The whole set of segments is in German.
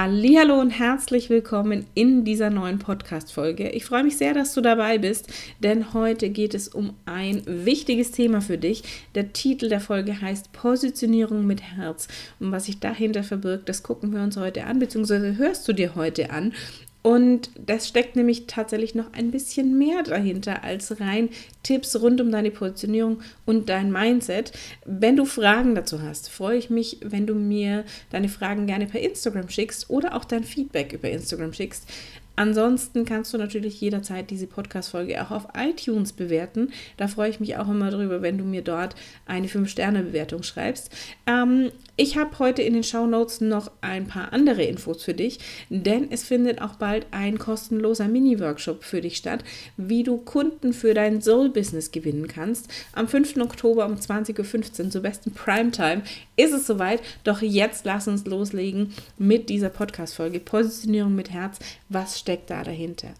Hallo und herzlich willkommen in dieser neuen Podcast Folge. Ich freue mich sehr, dass du dabei bist, denn heute geht es um ein wichtiges Thema für dich. Der Titel der Folge heißt Positionierung mit Herz und was sich dahinter verbirgt, das gucken wir uns heute an beziehungsweise hörst du dir heute an und das steckt nämlich tatsächlich noch ein bisschen mehr dahinter als rein Tipps rund um deine Positionierung und dein Mindset. Wenn du Fragen dazu hast, freue ich mich, wenn du mir deine Fragen gerne per Instagram schickst oder auch dein Feedback über Instagram schickst. Ansonsten kannst du natürlich jederzeit diese Podcast-Folge auch auf iTunes bewerten. Da freue ich mich auch immer drüber, wenn du mir dort eine 5-Sterne-Bewertung schreibst. Ähm, ich habe heute in den Show Notes noch ein paar andere Infos für dich, denn es findet auch bald ein kostenloser Mini-Workshop für dich statt, wie du Kunden für dein Soul-Business gewinnen kannst. Am 5. Oktober um 20.15 Uhr zur besten Primetime ist es soweit. Doch jetzt lass uns loslegen mit dieser Podcast-Folge Positionierung mit Herz. Was steckt da dahinter?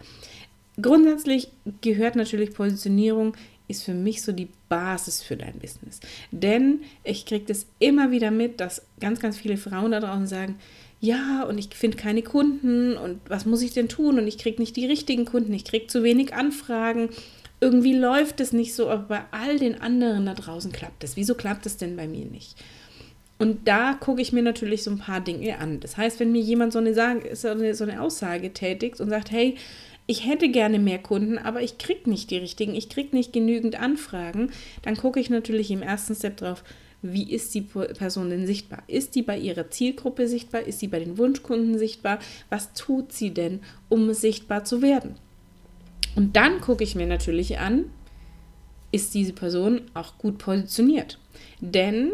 Grundsätzlich gehört natürlich Positionierung ist für mich so die Basis für dein Business. Denn ich kriege das immer wieder mit, dass ganz, ganz viele Frauen da draußen sagen, ja, und ich finde keine Kunden und was muss ich denn tun? Und ich kriege nicht die richtigen Kunden, ich kriege zu wenig Anfragen. Irgendwie läuft es nicht so, aber bei all den anderen da draußen klappt es. Wieso klappt es denn bei mir nicht? Und da gucke ich mir natürlich so ein paar Dinge an. Das heißt, wenn mir jemand so eine, eine, so eine Aussage tätigt und sagt, hey, ich hätte gerne mehr Kunden, aber ich kriege nicht die richtigen, ich kriege nicht genügend Anfragen, dann gucke ich natürlich im ersten Step drauf, wie ist die Person denn sichtbar? Ist die bei ihrer Zielgruppe sichtbar? Ist sie bei den Wunschkunden sichtbar? Was tut sie denn, um sichtbar zu werden? Und dann gucke ich mir natürlich an, ist diese Person auch gut positioniert? Denn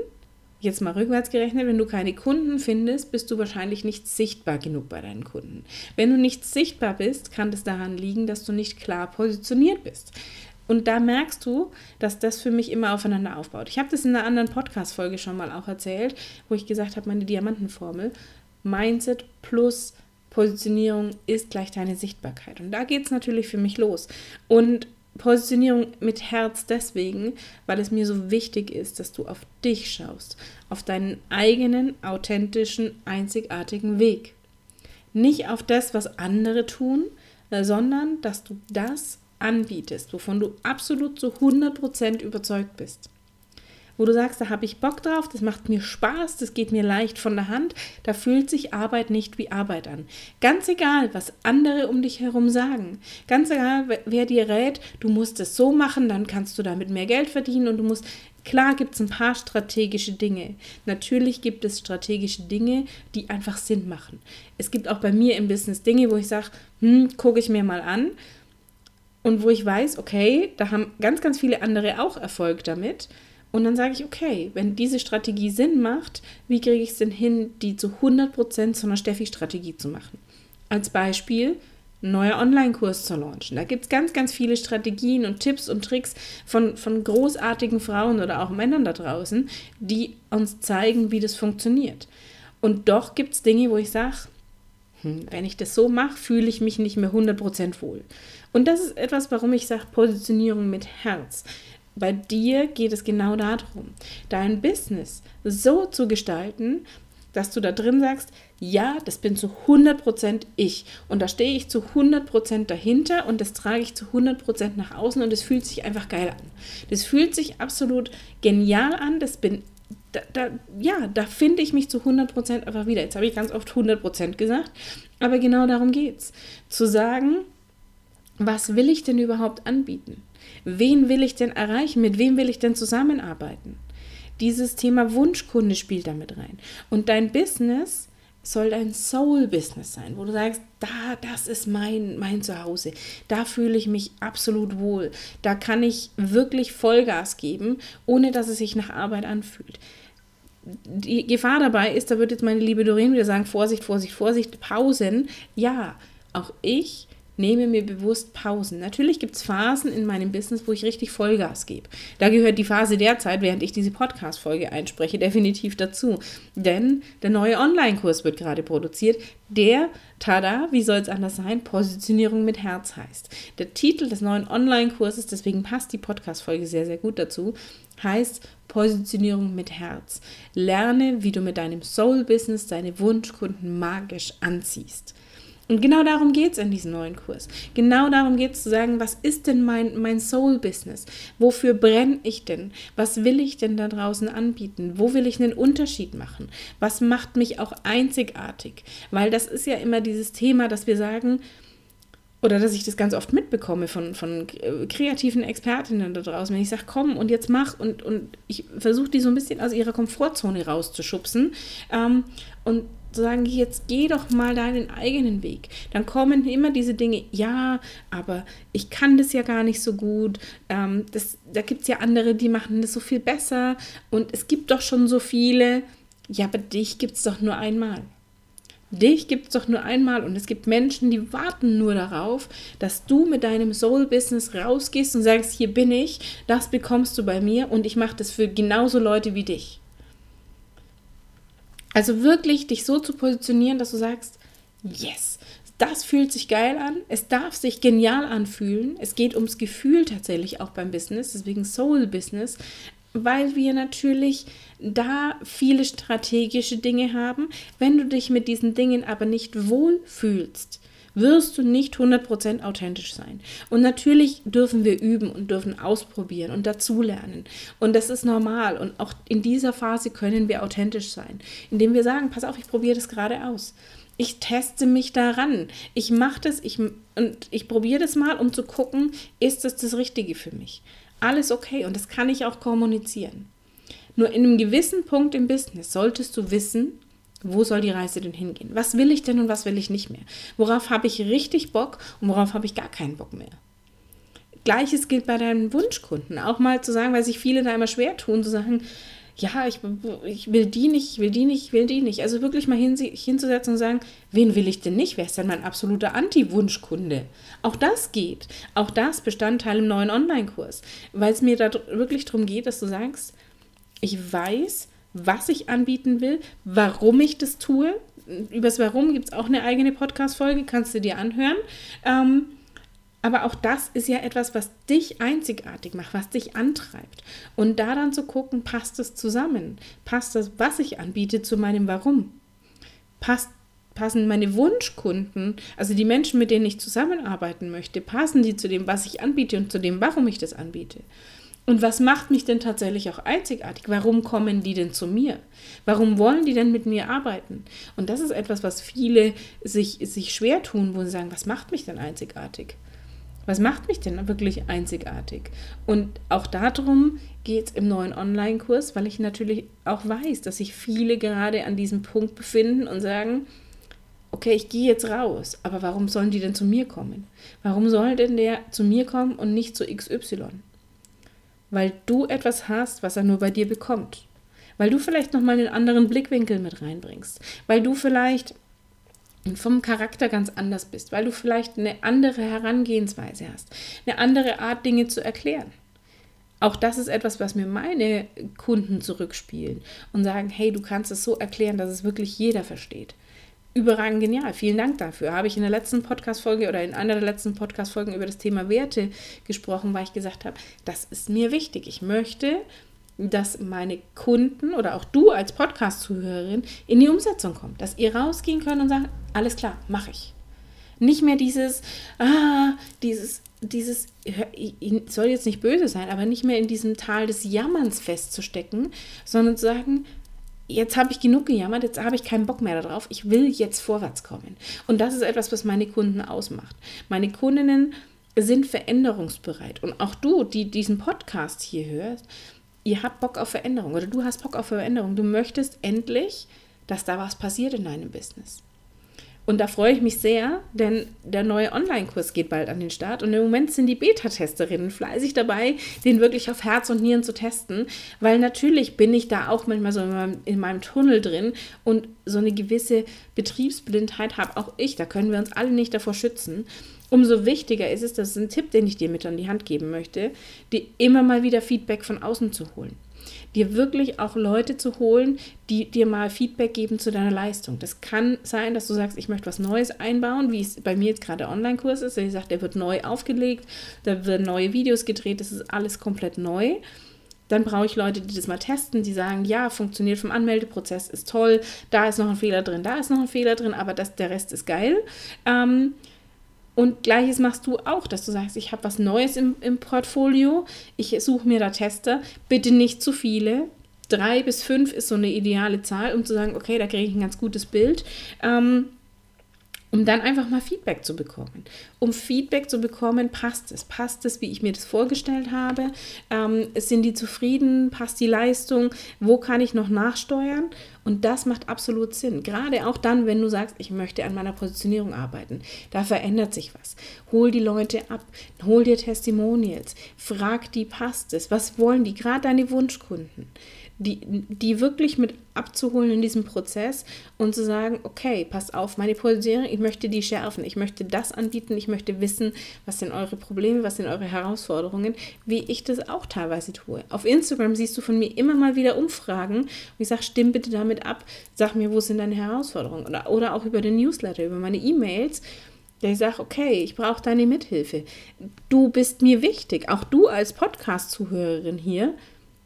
jetzt mal rückwärts gerechnet, wenn du keine Kunden findest, bist du wahrscheinlich nicht sichtbar genug bei deinen Kunden. Wenn du nicht sichtbar bist, kann das daran liegen, dass du nicht klar positioniert bist. Und da merkst du, dass das für mich immer aufeinander aufbaut. Ich habe das in einer anderen Podcast-Folge schon mal auch erzählt, wo ich gesagt habe, meine Diamantenformel, Mindset plus Positionierung ist gleich deine Sichtbarkeit. Und da geht es natürlich für mich los. Und Positionierung mit Herz deswegen, weil es mir so wichtig ist, dass du auf dich schaust, auf deinen eigenen, authentischen, einzigartigen Weg. Nicht auf das, was andere tun, sondern dass du das anbietest, wovon du absolut zu 100% überzeugt bist wo du sagst, da habe ich Bock drauf, das macht mir Spaß, das geht mir leicht von der Hand, da fühlt sich Arbeit nicht wie Arbeit an. Ganz egal, was andere um dich herum sagen, ganz egal, wer dir rät, du musst es so machen, dann kannst du damit mehr Geld verdienen und du musst Klar gibt es ein paar strategische Dinge. Natürlich gibt es strategische Dinge, die einfach Sinn machen. Es gibt auch bei mir im Business Dinge, wo ich sage, hm, gucke ich mir mal an. Und wo ich weiß, okay, da haben ganz, ganz viele andere auch Erfolg damit. Und dann sage ich, okay, wenn diese Strategie Sinn macht, wie kriege ich es denn hin, die zu 100% zu einer Steffi-Strategie zu machen? Als Beispiel, neuer Online-Kurs zu launchen. Da gibt es ganz, ganz viele Strategien und Tipps und Tricks von, von großartigen Frauen oder auch Männern da draußen, die uns zeigen, wie das funktioniert. Und doch gibt es Dinge, wo ich sage, hm, wenn ich das so mache, fühle ich mich nicht mehr 100% wohl. Und das ist etwas, warum ich sage, Positionierung mit Herz. Bei dir geht es genau darum, dein Business so zu gestalten, dass du da drin sagst, ja, das bin zu 100% ich und da stehe ich zu 100% dahinter und das trage ich zu 100% nach außen und es fühlt sich einfach geil an. Das fühlt sich absolut genial an, das bin da, da, ja, da finde ich mich zu 100% einfach wieder. Jetzt habe ich ganz oft 100% gesagt, aber genau darum geht es. Zu sagen, was will ich denn überhaupt anbieten? Wen will ich denn erreichen? Mit wem will ich denn zusammenarbeiten? Dieses Thema Wunschkunde spielt damit rein. Und dein Business soll dein Soul-Business sein, wo du sagst, da, das ist mein, mein Zuhause. Da fühle ich mich absolut wohl. Da kann ich wirklich Vollgas geben, ohne dass es sich nach Arbeit anfühlt. Die Gefahr dabei ist, da wird jetzt meine liebe Doreen wieder sagen, Vorsicht, Vorsicht, Vorsicht, Pausen. Ja, auch ich nehme mir bewusst Pausen. Natürlich gibt es Phasen in meinem Business, wo ich richtig Vollgas gebe. Da gehört die Phase derzeit, während ich diese Podcast-Folge einspreche, definitiv dazu. Denn der neue Online-Kurs wird gerade produziert, der, tada, wie soll es anders sein, Positionierung mit Herz heißt. Der Titel des neuen Online-Kurses, deswegen passt die Podcast-Folge sehr, sehr gut dazu, heißt Positionierung mit Herz. Lerne, wie du mit deinem Soul-Business deine Wunschkunden magisch anziehst. Und genau darum geht es in diesem neuen Kurs. Genau darum geht es zu sagen, was ist denn mein, mein Soul-Business? Wofür brenne ich denn? Was will ich denn da draußen anbieten? Wo will ich einen Unterschied machen? Was macht mich auch einzigartig? Weil das ist ja immer dieses Thema, dass wir sagen, oder dass ich das ganz oft mitbekomme von, von kreativen Expertinnen da draußen, wenn ich sage, komm und jetzt mach und, und ich versuche die so ein bisschen aus ihrer Komfortzone rauszuschubsen ähm, und zu sagen, jetzt geh doch mal deinen eigenen Weg. Dann kommen immer diese Dinge, ja, aber ich kann das ja gar nicht so gut. Ähm, das, da gibt es ja andere, die machen das so viel besser. Und es gibt doch schon so viele. Ja, aber dich gibt es doch nur einmal. Dich gibt es doch nur einmal und es gibt Menschen, die warten nur darauf, dass du mit deinem Soul-Business rausgehst und sagst, hier bin ich, das bekommst du bei mir und ich mache das für genauso Leute wie dich. Also wirklich dich so zu positionieren, dass du sagst, yes, das fühlt sich geil an, es darf sich genial anfühlen. Es geht ums Gefühl tatsächlich auch beim Business, deswegen Soul Business, weil wir natürlich da viele strategische Dinge haben. Wenn du dich mit diesen Dingen aber nicht wohl fühlst, wirst du nicht 100% authentisch sein. Und natürlich dürfen wir üben und dürfen ausprobieren und dazulernen. Und das ist normal. Und auch in dieser Phase können wir authentisch sein, indem wir sagen, pass auf, ich probiere das gerade aus. Ich teste mich daran. Ich mache das ich, und ich probiere das mal, um zu gucken, ist das das Richtige für mich. Alles okay und das kann ich auch kommunizieren. Nur in einem gewissen Punkt im Business solltest du wissen, wo soll die Reise denn hingehen? Was will ich denn und was will ich nicht mehr? Worauf habe ich richtig Bock und worauf habe ich gar keinen Bock mehr? Gleiches gilt bei deinen Wunschkunden. Auch mal zu sagen, weil sich viele da immer schwer tun, zu sagen, ja, ich, ich will die nicht, ich will die nicht, ich will die nicht. Also wirklich mal hin, hinzusetzen und sagen, wen will ich denn nicht? Wer ist denn mein absoluter Anti-Wunschkunde? Auch das geht. Auch das Bestandteil im neuen Online-Kurs. Weil es mir da wirklich darum geht, dass du sagst, ich weiß, was ich anbieten will, warum ich das tue. Übers Warum gibt es auch eine eigene Podcast-Folge, kannst du dir anhören. Ähm, aber auch das ist ja etwas, was dich einzigartig macht, was dich antreibt. Und da dann zu gucken, passt das zusammen? Passt das, was ich anbiete, zu meinem Warum? Passt, passen meine Wunschkunden, also die Menschen, mit denen ich zusammenarbeiten möchte, passen die zu dem, was ich anbiete und zu dem, warum ich das anbiete? Und was macht mich denn tatsächlich auch einzigartig? Warum kommen die denn zu mir? Warum wollen die denn mit mir arbeiten? Und das ist etwas, was viele sich, sich schwer tun, wo sie sagen, was macht mich denn einzigartig? Was macht mich denn wirklich einzigartig? Und auch darum geht es im neuen Online-Kurs, weil ich natürlich auch weiß, dass sich viele gerade an diesem Punkt befinden und sagen, okay, ich gehe jetzt raus, aber warum sollen die denn zu mir kommen? Warum soll denn der zu mir kommen und nicht zu XY? Weil du etwas hast, was er nur bei dir bekommt. Weil du vielleicht nochmal einen anderen Blickwinkel mit reinbringst. Weil du vielleicht vom Charakter ganz anders bist. Weil du vielleicht eine andere Herangehensweise hast. Eine andere Art, Dinge zu erklären. Auch das ist etwas, was mir meine Kunden zurückspielen und sagen, hey, du kannst es so erklären, dass es wirklich jeder versteht überragend genial. Vielen Dank dafür. Habe ich in der letzten Podcast-Folge oder in einer der letzten Podcast-Folgen über das Thema Werte gesprochen, weil ich gesagt habe, das ist mir wichtig. Ich möchte, dass meine Kunden oder auch du als Podcast-Zuhörerin in die Umsetzung kommt. Dass ihr rausgehen könnt und sagen, alles klar, mache ich. Nicht mehr dieses, ah, dieses, dieses, soll jetzt nicht böse sein, aber nicht mehr in diesem Tal des Jammerns festzustecken, sondern zu sagen, jetzt habe ich genug gejammert, jetzt habe ich keinen Bock mehr darauf, ich will jetzt vorwärts kommen. Und das ist etwas, was meine Kunden ausmacht. Meine Kundinnen sind veränderungsbereit. Und auch du, die diesen Podcast hier hörst, ihr habt Bock auf Veränderung oder du hast Bock auf Veränderung. Du möchtest endlich, dass da was passiert in deinem Business. Und da freue ich mich sehr, denn der neue Online-Kurs geht bald an den Start. Und im Moment sind die Beta-Testerinnen fleißig dabei, den wirklich auf Herz und Nieren zu testen. Weil natürlich bin ich da auch manchmal so in meinem, in meinem Tunnel drin und so eine gewisse Betriebsblindheit habe auch ich. Da können wir uns alle nicht davor schützen. Umso wichtiger ist es, das ist ein Tipp, den ich dir mit an die Hand geben möchte, dir immer mal wieder Feedback von außen zu holen dir wirklich auch Leute zu holen, die dir mal Feedback geben zu deiner Leistung. Das kann sein, dass du sagst, ich möchte was Neues einbauen, wie es bei mir jetzt gerade Online-Kurs ist. Ich sage, der wird neu aufgelegt, da werden neue Videos gedreht, das ist alles komplett neu. Dann brauche ich Leute, die das mal testen, die sagen, ja, funktioniert vom Anmeldeprozess, ist toll, da ist noch ein Fehler drin, da ist noch ein Fehler drin, aber das, der Rest ist geil. Ähm, und gleiches machst du auch, dass du sagst, ich habe was Neues im, im Portfolio, ich suche mir da Tester, bitte nicht zu viele. Drei bis fünf ist so eine ideale Zahl, um zu sagen, okay, da kriege ich ein ganz gutes Bild. Ähm, um dann einfach mal Feedback zu bekommen. Um Feedback zu bekommen, passt es, passt es, wie ich mir das vorgestellt habe, ähm, sind die zufrieden, passt die Leistung, wo kann ich noch nachsteuern? Und das macht absolut Sinn. Gerade auch dann, wenn du sagst, ich möchte an meiner Positionierung arbeiten. Da verändert sich was. Hol die Leute ab, hol dir Testimonials, frag die, passt es, was wollen die, gerade deine Wunschkunden die, die wirklich mit abzuholen in diesem Prozess und zu sagen, okay, pass auf, meine Positionierung, ich möchte die schärfen, ich möchte das anbieten, ich möchte wissen, was sind eure Probleme, was sind eure Herausforderungen, wie ich das auch teilweise tue. Auf Instagram siehst du von mir immer mal wieder Umfragen und ich sage, stimm bitte damit ab, sag mir, wo sind deine Herausforderungen oder, oder auch über den Newsletter, über meine E-Mails ich sage, okay, ich brauche deine Mithilfe. Du bist mir wichtig. Auch du als Podcast-Zuhörerin hier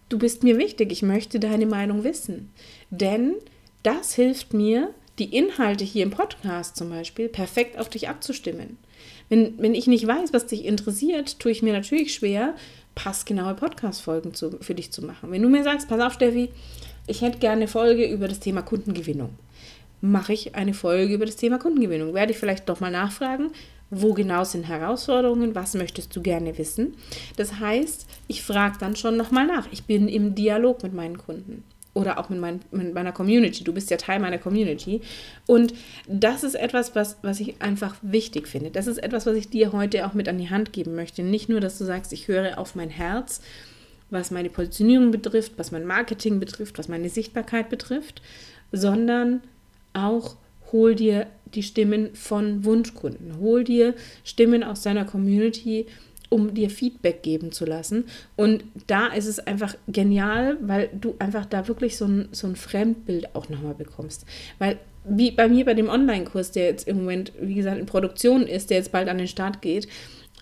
du bist mir wichtig, ich möchte deine Meinung wissen. Denn das hilft mir, die Inhalte hier im Podcast zum Beispiel perfekt auf dich abzustimmen. Wenn, wenn ich nicht weiß, was dich interessiert, tue ich mir natürlich schwer, passgenaue Podcast-Folgen für dich zu machen. Wenn du mir sagst, pass auf, Steffi, ich hätte gerne eine Folge über das Thema Kundengewinnung, mache ich eine Folge über das Thema Kundengewinnung. Werde ich vielleicht doch mal nachfragen, wo genau sind Herausforderungen, was möchtest du gerne wissen. Das heißt, ich frage dann schon nochmal nach. Ich bin im Dialog mit meinen Kunden oder auch mit, mein, mit, meiner Community. Du bist ja Teil meiner Community. Und das ist etwas, was, was ich einfach wichtig finde. Das ist etwas, was ich dir heute auch mit an die Hand geben möchte. Nicht nur, dass du sagst, ich höre auf mein Herz, was meine Positionierung betrifft, was mein Marketing betrifft, was meine Sichtbarkeit betrifft, sondern auch hol dir die Stimmen von Wunschkunden, hol dir Stimmen aus deiner Community, um dir Feedback geben zu lassen. Und da ist es einfach genial, weil du einfach da wirklich so ein, so ein Fremdbild auch nochmal bekommst. Weil wie bei mir bei dem Online-Kurs, der jetzt im Moment, wie gesagt, in Produktion ist, der jetzt bald an den Start geht,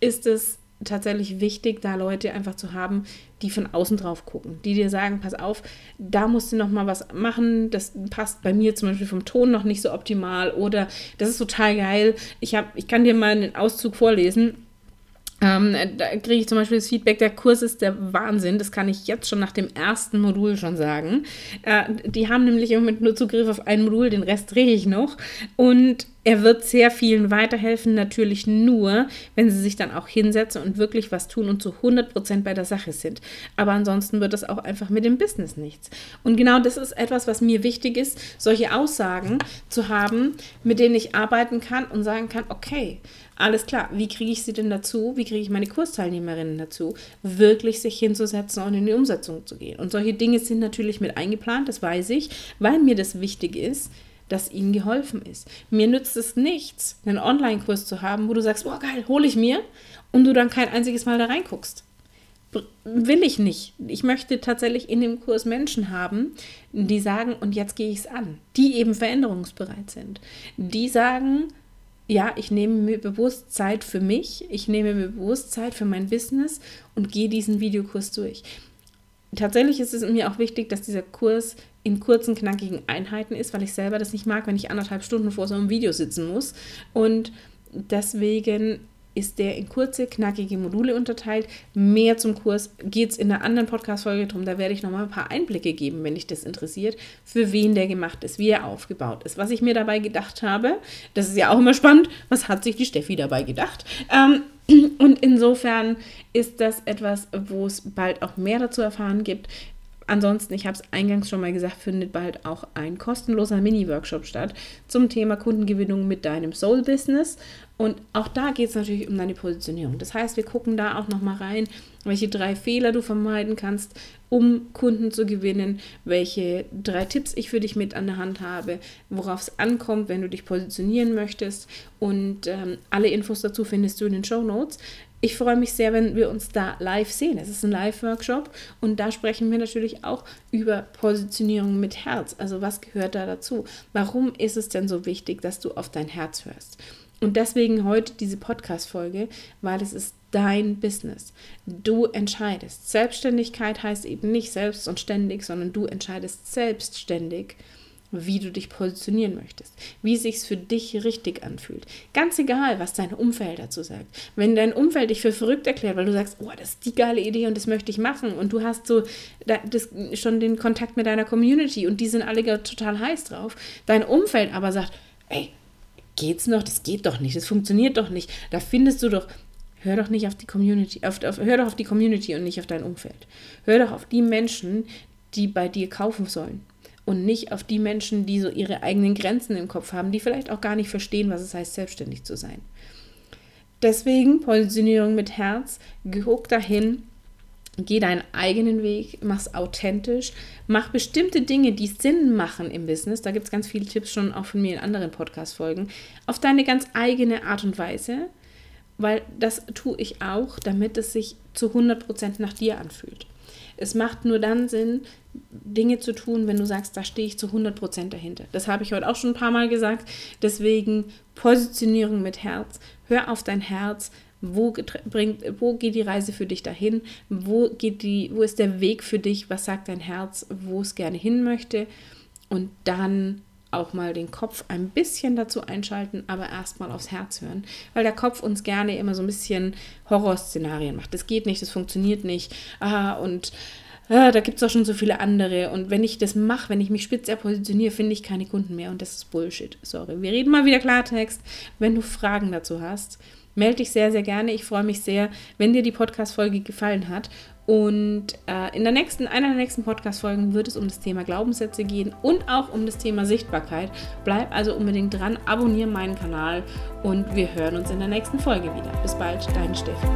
ist es tatsächlich wichtig, da Leute einfach zu haben, die von außen drauf gucken, die dir sagen, pass auf, da musst du noch mal was machen, das passt bei mir zum Beispiel vom Ton noch nicht so optimal oder das ist total geil. Ich, hab, ich kann dir mal einen Auszug vorlesen ähm, da kriege ich zum Beispiel das Feedback, der Kurs ist der Wahnsinn. Das kann ich jetzt schon nach dem ersten Modul schon sagen. Äh, die haben nämlich im Moment nur Zugriff auf ein Modul, den Rest drehe ich noch. Und er wird sehr vielen weiterhelfen, natürlich nur, wenn sie sich dann auch hinsetzen und wirklich was tun und zu 100% bei der Sache sind. Aber ansonsten wird das auch einfach mit dem Business nichts. Und genau das ist etwas, was mir wichtig ist, solche Aussagen zu haben, mit denen ich arbeiten kann und sagen kann, okay, alles klar, wie kriege ich sie denn dazu, wie kriege ich meine Kursteilnehmerinnen dazu, wirklich sich hinzusetzen und in die Umsetzung zu gehen. Und solche Dinge sind natürlich mit eingeplant, das weiß ich, weil mir das wichtig ist, dass ihnen geholfen ist. Mir nützt es nichts, einen Online-Kurs zu haben, wo du sagst, oh geil, hole ich mir, und du dann kein einziges Mal da reinguckst. Will ich nicht. Ich möchte tatsächlich in dem Kurs Menschen haben, die sagen, und jetzt gehe ich es an, die eben veränderungsbereit sind. Die sagen, ja, ich nehme mir bewusst Zeit für mich, ich nehme mir bewusst Zeit für mein Business und gehe diesen Videokurs durch. Tatsächlich ist es mir auch wichtig, dass dieser Kurs in kurzen, knackigen Einheiten ist, weil ich selber das nicht mag, wenn ich anderthalb Stunden vor so einem Video sitzen muss. Und deswegen ist der in kurze, knackige Module unterteilt. Mehr zum Kurs geht es in einer anderen Podcast-Folge drum. Da werde ich nochmal ein paar Einblicke geben, wenn dich das interessiert, für wen der gemacht ist, wie er aufgebaut ist. Was ich mir dabei gedacht habe, das ist ja auch immer spannend, was hat sich die Steffi dabei gedacht? Ähm, und insofern ist das etwas, wo es bald auch mehr dazu erfahren gibt ansonsten, ich habe es eingangs schon mal gesagt, findet bald auch ein kostenloser Mini-Workshop statt zum Thema Kundengewinnung mit deinem Soul-Business. Und auch da geht es natürlich um deine Positionierung. Das heißt, wir gucken da auch nochmal rein, welche drei Fehler du vermeiden kannst, um Kunden zu gewinnen, welche drei Tipps ich für dich mit an der Hand habe, worauf es ankommt, wenn du dich positionieren möchtest. Und ähm, alle Infos dazu findest du in den Show Notes. Ich freue mich sehr, wenn wir uns da live sehen. Es ist ein Live-Workshop und da sprechen wir natürlich auch über Positionierung mit Herz. Also was gehört da dazu? Warum ist es denn so wichtig, dass du auf dein Herz hörst? Und deswegen heute diese Podcast-Folge, weil es ist dein Business. Du entscheidest. Selbstständigkeit heißt eben nicht selbst und ständig, sondern du entscheidest selbstständig, wie du dich positionieren möchtest, wie es sich für dich richtig anfühlt. Ganz egal, was dein Umfeld dazu sagt. Wenn dein Umfeld dich für verrückt erklärt, weil du sagst, oh, das ist die geile Idee und das möchte ich machen und du hast so das, schon den Kontakt mit deiner Community und die sind alle total heiß drauf, dein Umfeld aber sagt, ey, geht's noch? Das geht doch nicht, das funktioniert doch nicht. Da findest du doch, hör doch nicht auf die Community, auf, auf, hör doch auf die Community und nicht auf dein Umfeld. Hör doch auf die Menschen, die bei dir kaufen sollen. Und nicht auf die Menschen, die so ihre eigenen Grenzen im Kopf haben, die vielleicht auch gar nicht verstehen, was es heißt, selbstständig zu sein. Deswegen Positionierung mit Herz, guck dahin, Geh deinen eigenen Weg, mach's authentisch, mach bestimmte Dinge, die Sinn machen im Business. Da gibt es ganz viele Tipps schon auch von mir in anderen Podcast-Folgen. Auf deine ganz eigene Art und Weise, weil das tue ich auch, damit es sich zu 100% nach dir anfühlt. Es macht nur dann Sinn, Dinge zu tun, wenn du sagst, da stehe ich zu 100% dahinter. Das habe ich heute auch schon ein paar Mal gesagt. Deswegen Positionierung mit Herz. Hör auf dein Herz, wo, bringt, wo geht die Reise für dich dahin? Wo, geht die, wo ist der Weg für dich? Was sagt dein Herz, wo es gerne hin möchte? Und dann auch mal den Kopf ein bisschen dazu einschalten, aber erstmal aufs Herz hören, weil der Kopf uns gerne immer so ein bisschen Horrorszenarien macht. Das geht nicht, das funktioniert nicht. Ah, und ah, da gibt es auch schon so viele andere. Und wenn ich das mache, wenn ich mich spitz positioniere, finde ich keine Kunden mehr. Und das ist Bullshit. Sorry. Wir reden mal wieder Klartext. Wenn du Fragen dazu hast, melde dich sehr, sehr gerne. Ich freue mich sehr, wenn dir die Podcast-Folge gefallen hat. Und äh, in der nächsten, einer der nächsten Podcast-Folgen wird es um das Thema Glaubenssätze gehen und auch um das Thema Sichtbarkeit. Bleib also unbedingt dran, abonniere meinen Kanal und wir hören uns in der nächsten Folge wieder. Bis bald, dein Steffi.